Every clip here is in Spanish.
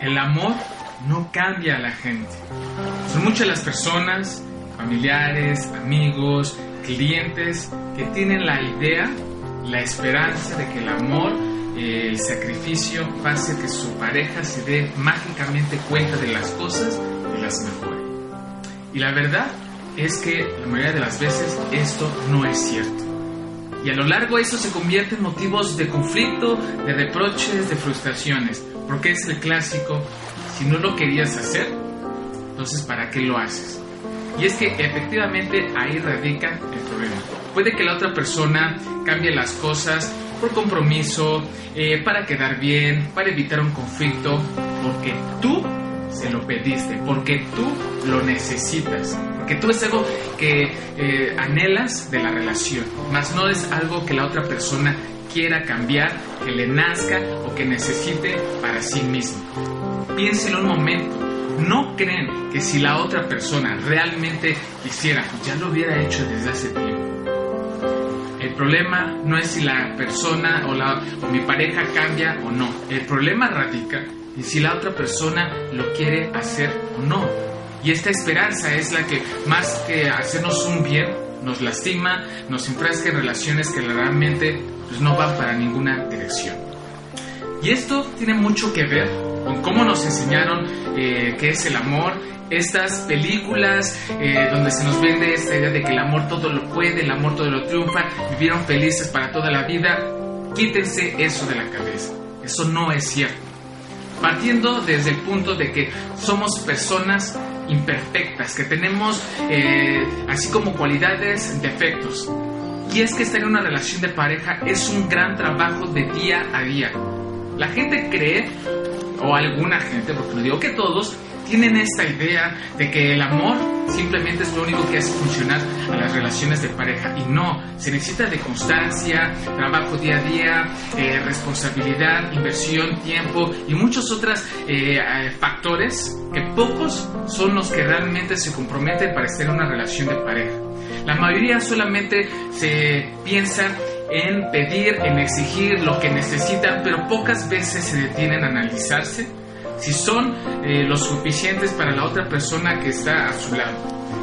El amor no cambia a la gente. Son muchas las personas, familiares, amigos, clientes, que tienen la idea, la esperanza de que el amor, eh, el sacrificio, va a hacer que su pareja se dé mágicamente cuenta de las cosas y las mejore. Y la verdad es que la mayoría de las veces esto no es cierto. Y a lo largo eso se convierte en motivos de conflicto, de reproches, de frustraciones. Porque es el clásico, si no lo querías hacer, entonces ¿para qué lo haces? Y es que efectivamente ahí radica el problema. Puede que la otra persona cambie las cosas por compromiso, eh, para quedar bien, para evitar un conflicto, porque tú se lo pediste, porque tú lo necesitas, porque tú es algo que eh, anhelas de la relación, más no es algo que la otra persona quiera cambiar, que le nazca o que necesite para sí mismo. Piénselo un momento. ¿No creen que si la otra persona realmente quisiera, ya lo hubiera hecho desde hace tiempo? El problema no es si la persona o, la, o mi pareja cambia o no. El problema radica en si la otra persona lo quiere hacer o no. Y esta esperanza es la que, más que hacernos un bien, nos lastima, nos enfrasca en relaciones que realmente pues, no van para ninguna dirección. Y esto tiene mucho que ver con cómo nos enseñaron eh, qué es el amor, estas películas eh, donde se nos vende esta idea de que el amor todo lo puede, el amor todo lo triunfa, vivieron felices para toda la vida, quítense eso de la cabeza. Eso no es cierto. Partiendo desde el punto de que somos personas imperfectas, que tenemos eh, así como cualidades, defectos. Y es que estar en una relación de pareja es un gran trabajo de día a día. La gente cree, o alguna gente, porque no digo que todos, tienen esta idea de que el amor simplemente es lo único que hace funcionar a las relaciones de pareja. Y no, se necesita de constancia, trabajo día a día, eh, responsabilidad, inversión, tiempo y muchos otros eh, eh, factores que pocos son los que realmente se comprometen para estar en una relación de pareja. La mayoría solamente se piensa en pedir, en exigir lo que necesitan, pero pocas veces se detienen a analizarse si son eh, lo suficientes para la otra persona que está a su lado,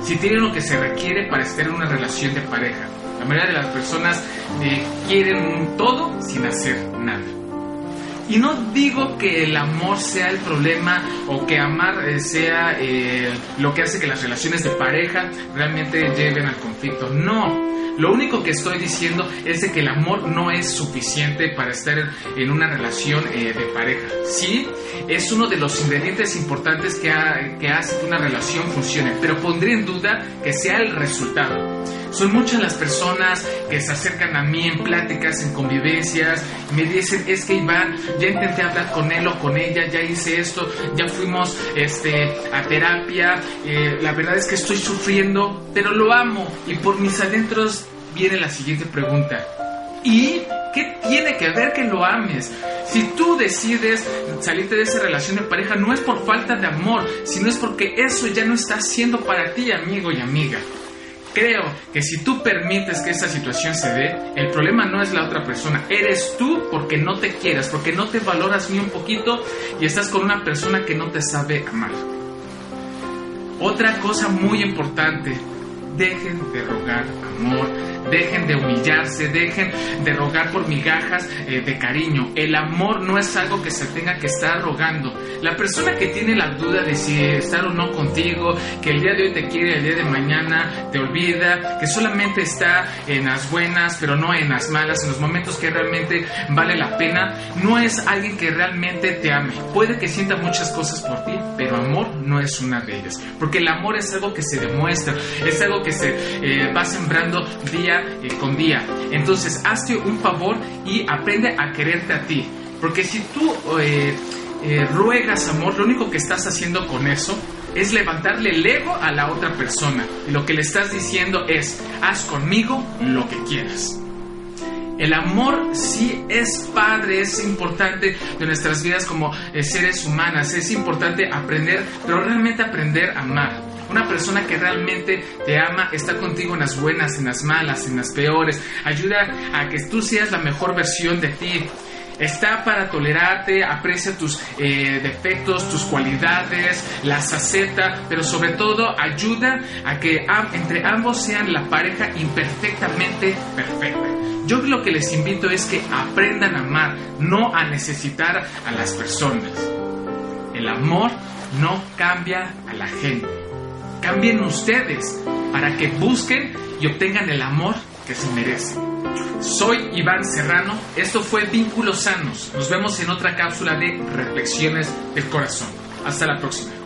si tienen lo que se requiere para estar en una relación de pareja. La mayoría de las personas eh, quieren todo sin hacer nada. Y no digo que el amor sea el problema o que amar eh, sea lo que hace que las relaciones de pareja realmente lleven al conflicto. No, lo único que estoy diciendo es de que el amor no es suficiente para estar en una relación eh, de pareja. Sí, es uno de los ingredientes importantes que, que hace que una relación funcione, pero pondría en duda que sea el resultado. Son muchas las personas que se acercan a mí en pláticas, en convivencias, me dicen, es que Iván, ya intenté hablar con él o con ella, ya hice esto, ya fuimos este, a terapia, eh, la verdad es que estoy sufriendo, pero lo amo. Y por mis adentros viene la siguiente pregunta. ¿Y qué tiene que ver que lo ames? Si tú decides salirte de esa relación de pareja, no es por falta de amor, sino es porque eso ya no está siendo para ti, amigo y amiga. Creo que si tú permites que esa situación se dé, el problema no es la otra persona, eres tú porque no te quieras, porque no te valoras ni un poquito y estás con una persona que no te sabe amar. Otra cosa muy importante, dejen de rogar amor, dejen de humillarse, dejen de rogar por migajas eh, de cariño. El amor no es algo que se tenga que estar rogando. La persona que tiene la duda de si estar o no contigo, que el día de hoy te quiere, el día de mañana te olvida, que solamente está en las buenas, pero no en las malas, en los momentos que realmente vale la pena, no es alguien que realmente te ame. Puede que sienta muchas cosas por ti, pero amor no es una de ellas. Porque el amor es algo que se demuestra, es algo que se eh, va sembrando día eh, con día. Entonces, hazte un favor y aprende a quererte a ti. Porque si tú eh, ruegas amor, lo único que estás haciendo con eso es levantarle el ego a la otra persona. Y lo que le estás diciendo es, haz conmigo lo que quieras. El amor sí es padre, es importante de nuestras vidas como seres humanas, es importante aprender, pero realmente aprender a amar. Una persona que realmente te ama está contigo en las buenas, en las malas, en las peores. Ayuda a que tú seas la mejor versión de ti. Está para tolerarte, aprecia tus eh, defectos, tus cualidades, las acepta, pero sobre todo ayuda a que entre ambos sean la pareja imperfectamente perfecta. Yo lo que les invito es que aprendan a amar, no a necesitar a las personas. El amor no cambia a la gente. Cambien ustedes para que busquen y obtengan el amor que se merecen. Soy Iván Serrano, esto fue Vínculos Sanos. Nos vemos en otra cápsula de Reflexiones del Corazón. Hasta la próxima.